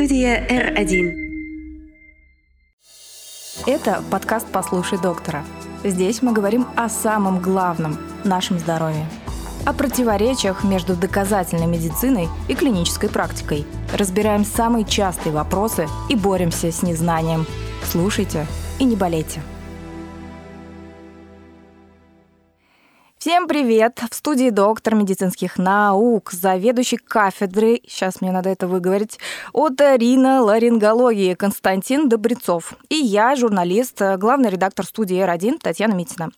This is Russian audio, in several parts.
Студия R1. Это подкаст «Послушай доктора». Здесь мы говорим о самом главном – нашем здоровье. О противоречиях между доказательной медициной и клинической практикой. Разбираем самые частые вопросы и боремся с незнанием. Слушайте и не болейте. Всем привет! В студии доктор медицинских наук, заведующий кафедрой, сейчас мне надо это выговорить, оториноларингологии Константин Добрецов. И я, журналист, главный редактор студии R1 Татьяна Митина.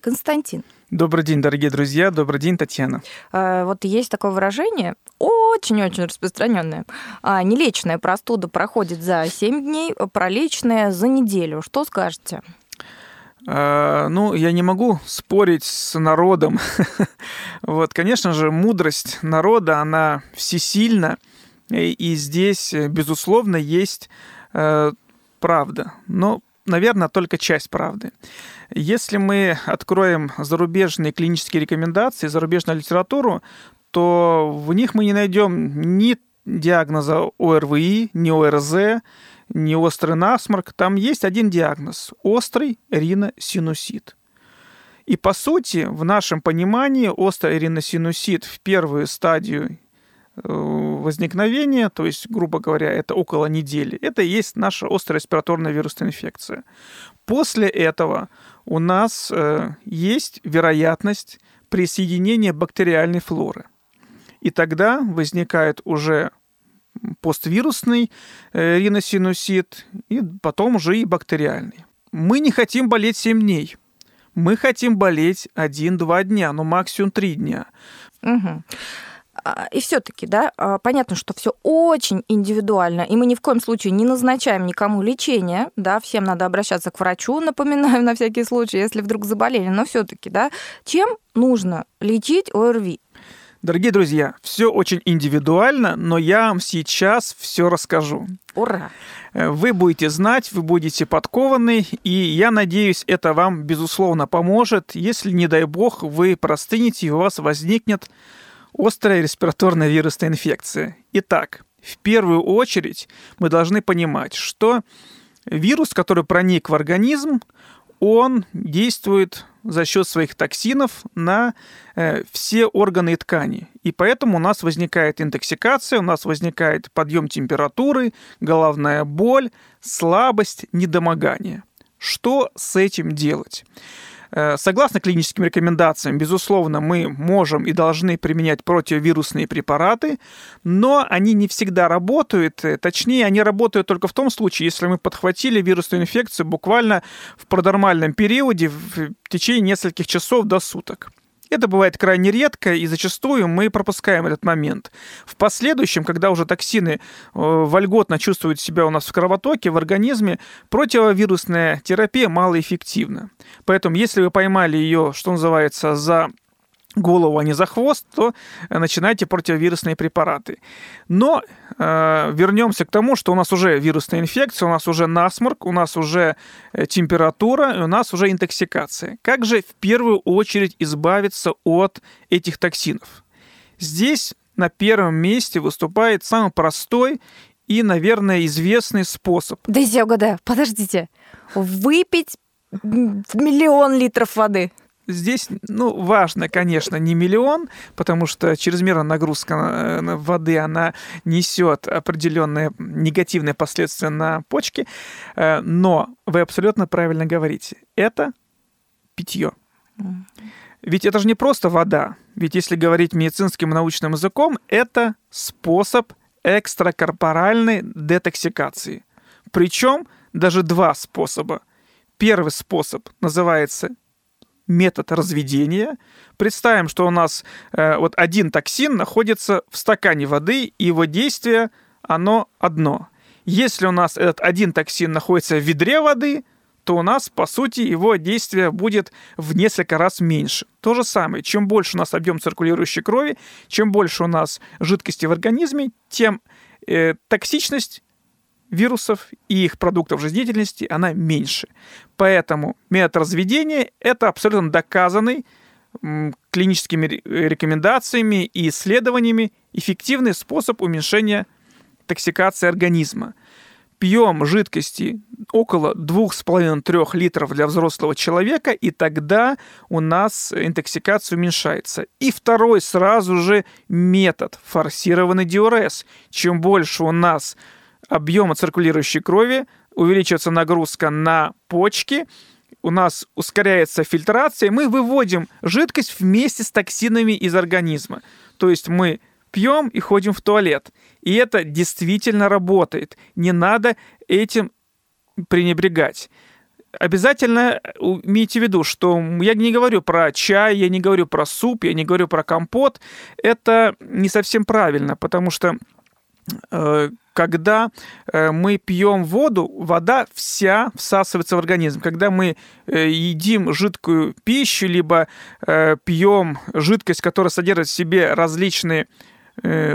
Константин. Добрый день, дорогие друзья. Добрый день, Татьяна. Э, вот есть такое выражение, очень-очень распространенное. А, нелечная простуда проходит за 7 дней, пролечная за неделю. Что скажете? А, ну, я не могу спорить с народом. вот, конечно же, мудрость народа, она всесильна, и здесь, безусловно, есть э, правда. Но, наверное, только часть правды. Если мы откроем зарубежные клинические рекомендации, зарубежную литературу, то в них мы не найдем ни диагноза ОРВИ, ни ОРЗ, не острый насморк, там есть один диагноз – острый риносинусит. И по сути, в нашем понимании, острый риносинусит в первую стадию э, возникновения, то есть, грубо говоря, это около недели, это и есть наша острая респираторная вирусная инфекция. После этого у нас э, есть вероятность присоединения бактериальной флоры. И тогда возникает уже поствирусный э, риносинусит, и потом уже и бактериальный. Мы не хотим болеть 7 дней. Мы хотим болеть 1-2 дня, ну максимум 3 дня. Угу. И все-таки, да, а, понятно, что все очень индивидуально, и мы ни в коем случае не назначаем никому лечение, да, всем надо обращаться к врачу, напоминаю на всякий случай, если вдруг заболели, но все-таки, да, чем нужно лечить ОРВИ? Дорогие друзья, все очень индивидуально, но я вам сейчас все расскажу. Ура! Э, вы будете знать, вы будете подкованы, и я надеюсь, это вам, безусловно, поможет, если, не дай бог, вы простынете и у вас возникнет острая респираторная вирусная инфекция. Итак, в первую очередь мы должны понимать, что вирус, который проник в организм, он действует за счет своих токсинов на э, все органы и ткани. И поэтому у нас возникает интоксикация, у нас возникает подъем температуры, головная боль, слабость, недомогание. Что с этим делать? Э, согласно клиническим рекомендациям, безусловно, мы можем и должны применять противовирусные препараты, но они не всегда работают. Э, точнее, они работают только в том случае, если мы подхватили вирусную инфекцию буквально в продормальном периоде в течение нескольких часов до суток. Это бывает крайне редко, и зачастую мы пропускаем этот момент. В последующем, когда уже токсины э, вольготно чувствуют себя у нас в кровотоке, в организме, противовирусная терапия малоэффективна. Поэтому, если вы поймали ее, что называется, за голову, а не за хвост, то э, начинайте противовирусные препараты. Но э, вернемся к тому, что у нас уже вирусная инфекция, у нас уже насморк, у нас уже э, температура, у нас уже интоксикация. Как же в первую очередь избавиться от этих токсинов? Здесь на первом месте выступает самый простой и, наверное, известный способ. Дайте я угадаю. Подождите. Выпить миллион литров воды. Здесь, ну, важно, конечно, не миллион, потому что чрезмерная нагрузка э, воды, она несет определенные негативные последствия на почки, э, но вы абсолютно правильно говорите, это питье. Ведь это же не просто вода, ведь если говорить медицинским научным языком, это способ экстракорпоральной детоксикации. Причем даже два способа. Первый способ называется метод разведения. Представим, что у нас э, вот один токсин находится в стакане воды, и его действие, оно одно. Если у нас этот один токсин находится в ведре воды, то у нас, по сути, его действие будет в несколько раз меньше. То же самое, чем больше у нас объем циркулирующей крови, чем больше у нас жидкости в организме, тем э, токсичность вирусов и их продуктов жизнедеятельности, она меньше. Поэтому метод разведения – это абсолютно доказанный клиническими рекомендациями и исследованиями эффективный способ уменьшения интоксикации организма. Пьем жидкости около 2,5-3 литров для взрослого человека, и тогда у нас интоксикация уменьшается. И второй сразу же метод – форсированный диурез. Чем больше у нас объема циркулирующей крови, увеличивается нагрузка на почки, у нас ускоряется фильтрация, мы выводим жидкость вместе с токсинами из организма. То есть мы пьем и ходим в туалет. И это действительно работает. Не надо этим пренебрегать. Обязательно имейте в виду, что я не говорю про чай, я не говорю про суп, я не говорю про компот. Это не совсем правильно, потому что э, когда э, мы пьем воду, вода вся всасывается в организм. Когда мы э, едим жидкую пищу, либо э, пьем жидкость, которая содержит в себе различные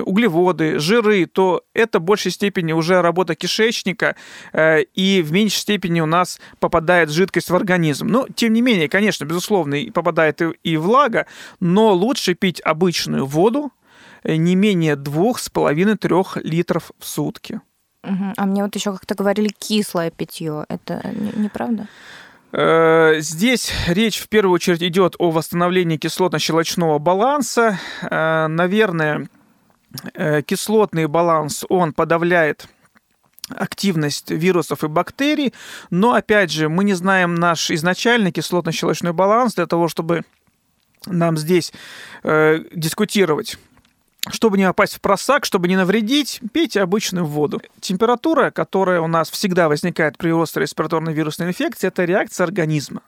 углеводы, жиры, то это в большей степени уже работа кишечника, и в меньшей степени у нас попадает жидкость в организм. Но, тем не менее, конечно, безусловно, попадает и влага, но лучше пить обычную воду, не менее двух с половиной трех литров в сутки. Угу. А мне вот еще как-то говорили кислое питье. Это неправда? Э, здесь речь в первую очередь идет о восстановлении кислотно-щелочного баланса. Э, наверное, кислотный баланс, он подавляет активность вирусов и бактерий, но, опять же, мы не знаем наш изначальный кислотно-щелочной баланс для того, чтобы нам здесь э, дискутировать чтобы не попасть в просак, чтобы не навредить, пейте обычную воду. Температура, которая у нас всегда возникает при острой респираторной вирусной инфекции, это реакция организма.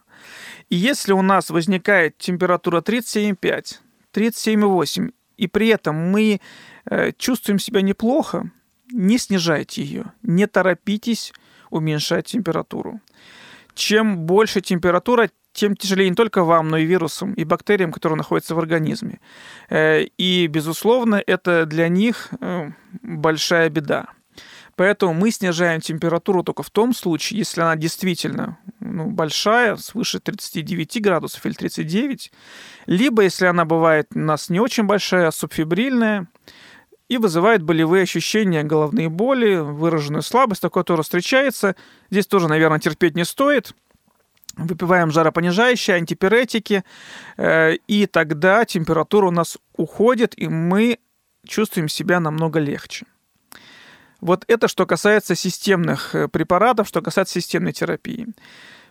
И если у нас возникает температура 37,5, 37,8, и при этом мы э, чувствуем себя неплохо, не снижайте ее, не торопитесь уменьшать температуру. Чем больше температура, тем тяжелее не только вам, но и вирусам, и бактериям, которые находятся в организме. Э, и, безусловно, это для них э, большая беда. Поэтому мы снижаем температуру только в том случае, если она действительно ну, большая, свыше 39 градусов или 39, либо если она бывает у нас не очень большая, а субфибрильная, и вызывает болевые ощущения, головные боли, выраженную слабость, такое тоже встречается. Здесь тоже, наверное, терпеть не стоит – выпиваем жаропонижающие, антипиретики, э, и тогда температура у нас уходит, и мы чувствуем себя намного легче. Вот это что касается системных э, препаратов, что касается системной терапии.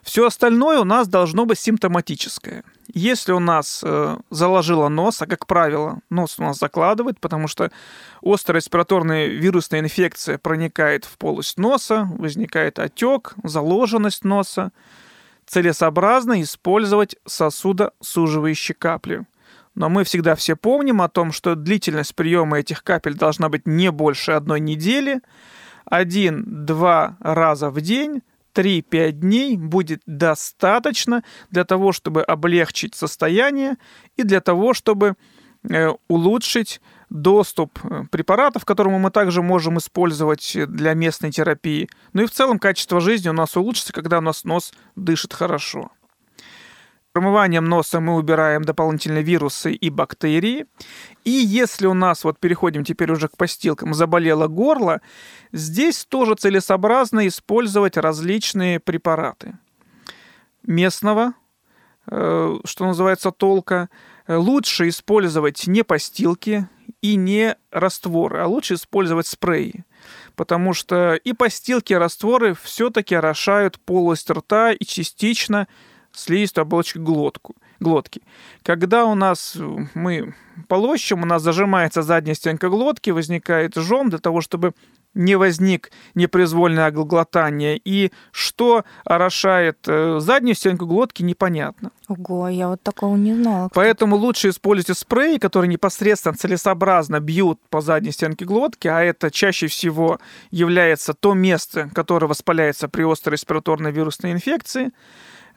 Все остальное у нас должно быть симптоматическое. Если у нас э, заложило нос, а как правило нос у нас закладывает, потому что острая респираторная вирусная инфекция проникает в полость носа, возникает отек, заложенность носа, целесообразно использовать сосудосуживающие капли. Но мы всегда все помним о том, что длительность приема этих капель должна быть не больше одной недели. Один-два раза в день 3-5 дней будет достаточно для того, чтобы облегчить состояние и для того, чтобы улучшить доступ э, препаратов, которые мы также можем использовать для местной терапии. Ну и в целом качество жизни у нас улучшится, когда у нас нос дышит хорошо. Промыванием носа мы убираем дополнительные вирусы и бактерии. И если у нас, вот переходим теперь уже к постилкам, заболело горло, здесь тоже целесообразно использовать различные препараты. Местного, э, что называется, толка. Лучше использовать не постилки, и не растворы, а лучше использовать спреи. Потому что и постилки, и растворы все-таки орошают полость рта и частично слизистую оболочку глотку, глотки. Когда у нас мы полощем, у нас зажимается задняя стенка глотки, возникает жом для того, чтобы не возник непроизвольное глотание, и что орошает э, заднюю стенку глотки, непонятно. Ого, я вот такого не знала. Поэтому лучше используйте спреи, которые непосредственно целесообразно бьют по задней стенке глотки, а это чаще всего является то место, которое воспаляется при острой респираторной вирусной инфекции.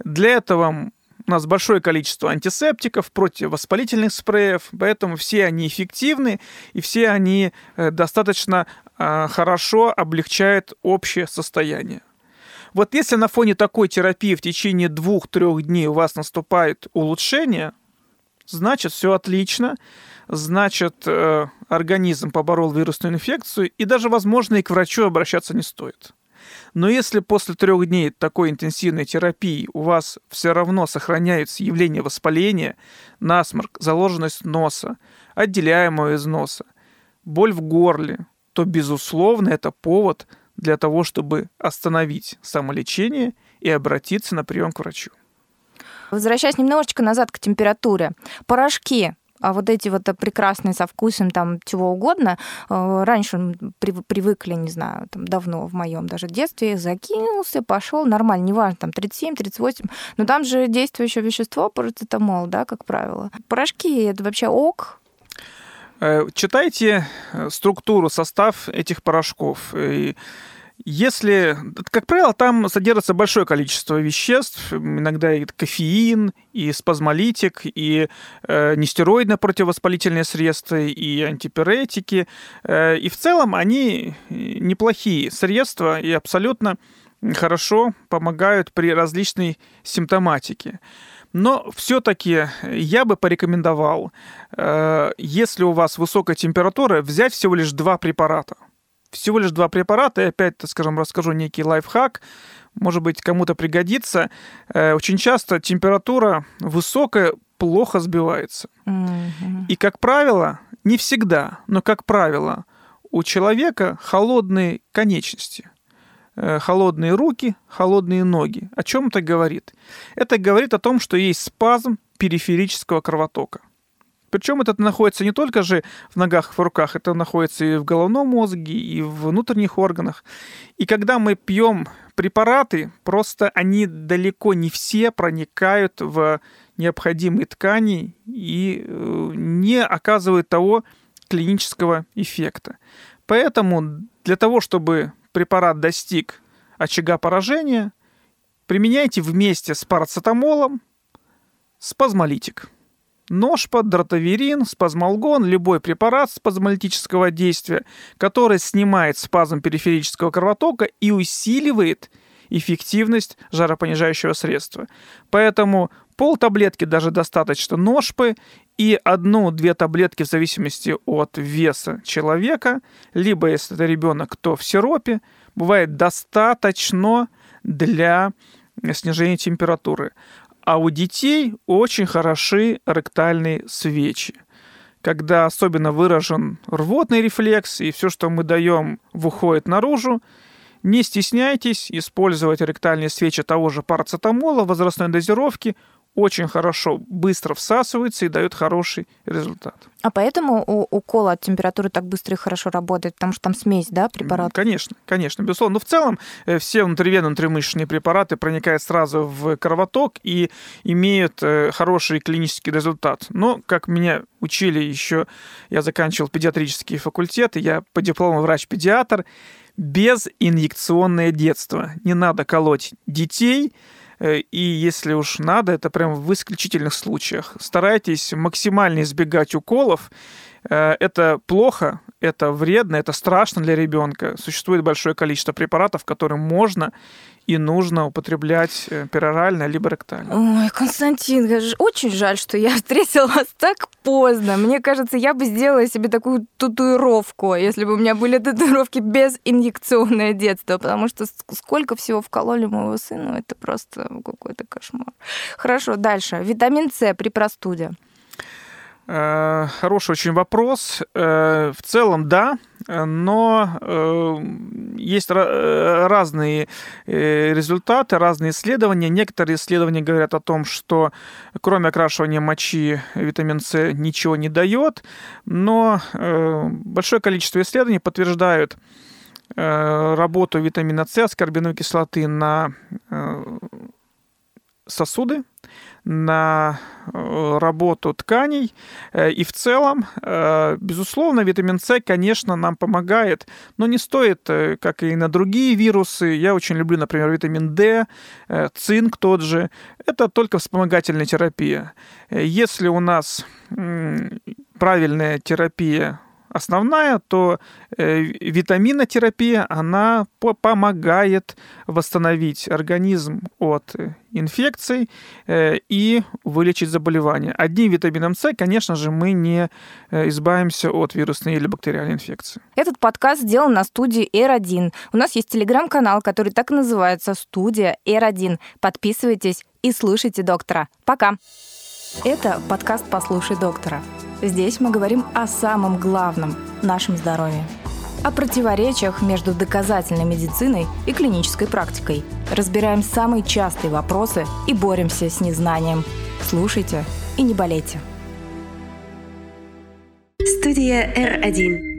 Для этого у нас большое количество антисептиков, противовоспалительных спреев, поэтому все они эффективны и все они э, достаточно хорошо облегчают общее состояние. Вот если на фоне такой терапии в течение двух-трех дней у вас наступает улучшение, значит все отлично, значит, э, организм поборол вирусную инфекцию, и даже, возможно, и к врачу обращаться не стоит. Но если после трех дней такой интенсивной терапии у вас все равно сохраняются явления воспаления, насморк, заложенность носа, отделяемого из носа, боль в горле, то, безусловно, это повод для того, чтобы остановить самолечение и обратиться на прием к врачу. Возвращаясь немножечко назад к температуре. Порошки а вот эти вот прекрасные со вкусом там чего угодно, э, раньше привыкли, не знаю, там давно в моем даже детстве, закинулся, пошел, нормально, неважно, там 37, 38, но там же действующее вещество парацетамол, да, как правило. Порошки это вообще ок, э, Читайте э, структуру, состав этих порошков. Если, как правило, там содержится большое количество веществ, иногда и кофеин, и спазмолитик, и э, нестероидно противовоспалительные средства, и антипиретики. Э, и в целом они неплохие средства и абсолютно хорошо помогают при различной симптоматике. Но все-таки я бы порекомендовал, э, если у вас высокая температура, взять всего лишь два препарата – всего лишь два препарата, и опять, скажем, расскажу некий лайфхак, может быть, кому-то пригодится. Э, очень часто температура высокая плохо сбивается. Mm-hmm. И, как правило, не всегда, но, как правило, у человека холодные конечности э, холодные руки, холодные ноги. О чем это говорит? Это говорит о том, что есть спазм периферического кровотока. Причем это находится не только же в ногах, в руках, это находится и в головном мозге, и в внутренних органах. И когда мы пьем препараты, просто они далеко не все проникают в необходимые ткани и э, не оказывают того клинического эффекта. Поэтому для того, чтобы препарат достиг очага поражения, применяйте вместе с парацетамолом спазмолитик. Ножпа, дротаверин, спазмолгон, любой препарат спазмолитического действия, который снимает спазм периферического кровотока и усиливает эффективность жаропонижающего средства. Поэтому пол таблетки даже достаточно ножпы и одну-две таблетки в зависимости от веса человека, либо если это ребенок, то в сиропе, бывает достаточно для снижения температуры. А у детей очень хороши ректальные свечи. Когда особенно выражен рвотный рефлекс, и все, что мы даем, выходит наружу, не стесняйтесь использовать ректальные свечи того же парацетамола возрастной дозировки очень хорошо, быстро всасывается и дает хороший результат. А поэтому у укола от температуры так быстро и хорошо работает, потому что там смесь, да, препаратов? Конечно, конечно, безусловно. Но в целом э, все внутривенные, внутримышечные препараты проникают сразу в кровоток и имеют э, хороший клинический результат. Но, как меня учили еще, я заканчивал педиатрический факультет, и я по диплому врач-педиатр, без инъекционное детство. Не надо колоть детей, и если уж надо, это прям в исключительных случаях. Старайтесь максимально избегать уколов. Э, это плохо, это вредно, это страшно для ребенка. Существует большое количество препаратов, которые можно и нужно употреблять э, перорально либо ректально. Ой, Константин, очень жаль, что я встретила вас так поздно. Мне кажется, я бы сделала себе такую татуировку, если бы у меня были татуировки без инъекционное детство, потому что сколько всего вкололи моего сына, это просто какой-то кошмар. Хорошо, дальше. Витамин С при простуде. Э, хороший очень вопрос. Э, в целом, да, но э, есть разные результаты, разные исследования. Некоторые исследования говорят о том, что кроме окрашивания мочи витамин С ничего не дает, но большое количество исследований подтверждают работу витамина С, аскорбиновой кислоты на сосуды, на э, работу тканей. Э, и в целом, э, безусловно, витамин С, конечно, нам помогает, но не стоит, как и на другие вирусы. Я очень люблю, например, витамин D, цинк тот же. Это только вспомогательная терапия. Если у нас правильная терапия основная, то э, витаминотерапия, она помогает восстановить организм от инфекций э, и вылечить заболевание. Одним витамином С, конечно же, мы не э, избавимся от вирусной или бактериальной инфекции. Этот подкаст сделан на студии R1. У нас есть телеграм-канал, который так и называется «Студия R1». Подписывайтесь и слушайте доктора. Пока! Это подкаст «Послушай доктора». Здесь мы говорим о самом главном – нашем здоровье. О противоречиях между доказательной медициной и клинической практикой. Разбираем самые частые вопросы и боремся с незнанием. Слушайте и не болейте. Студия R1.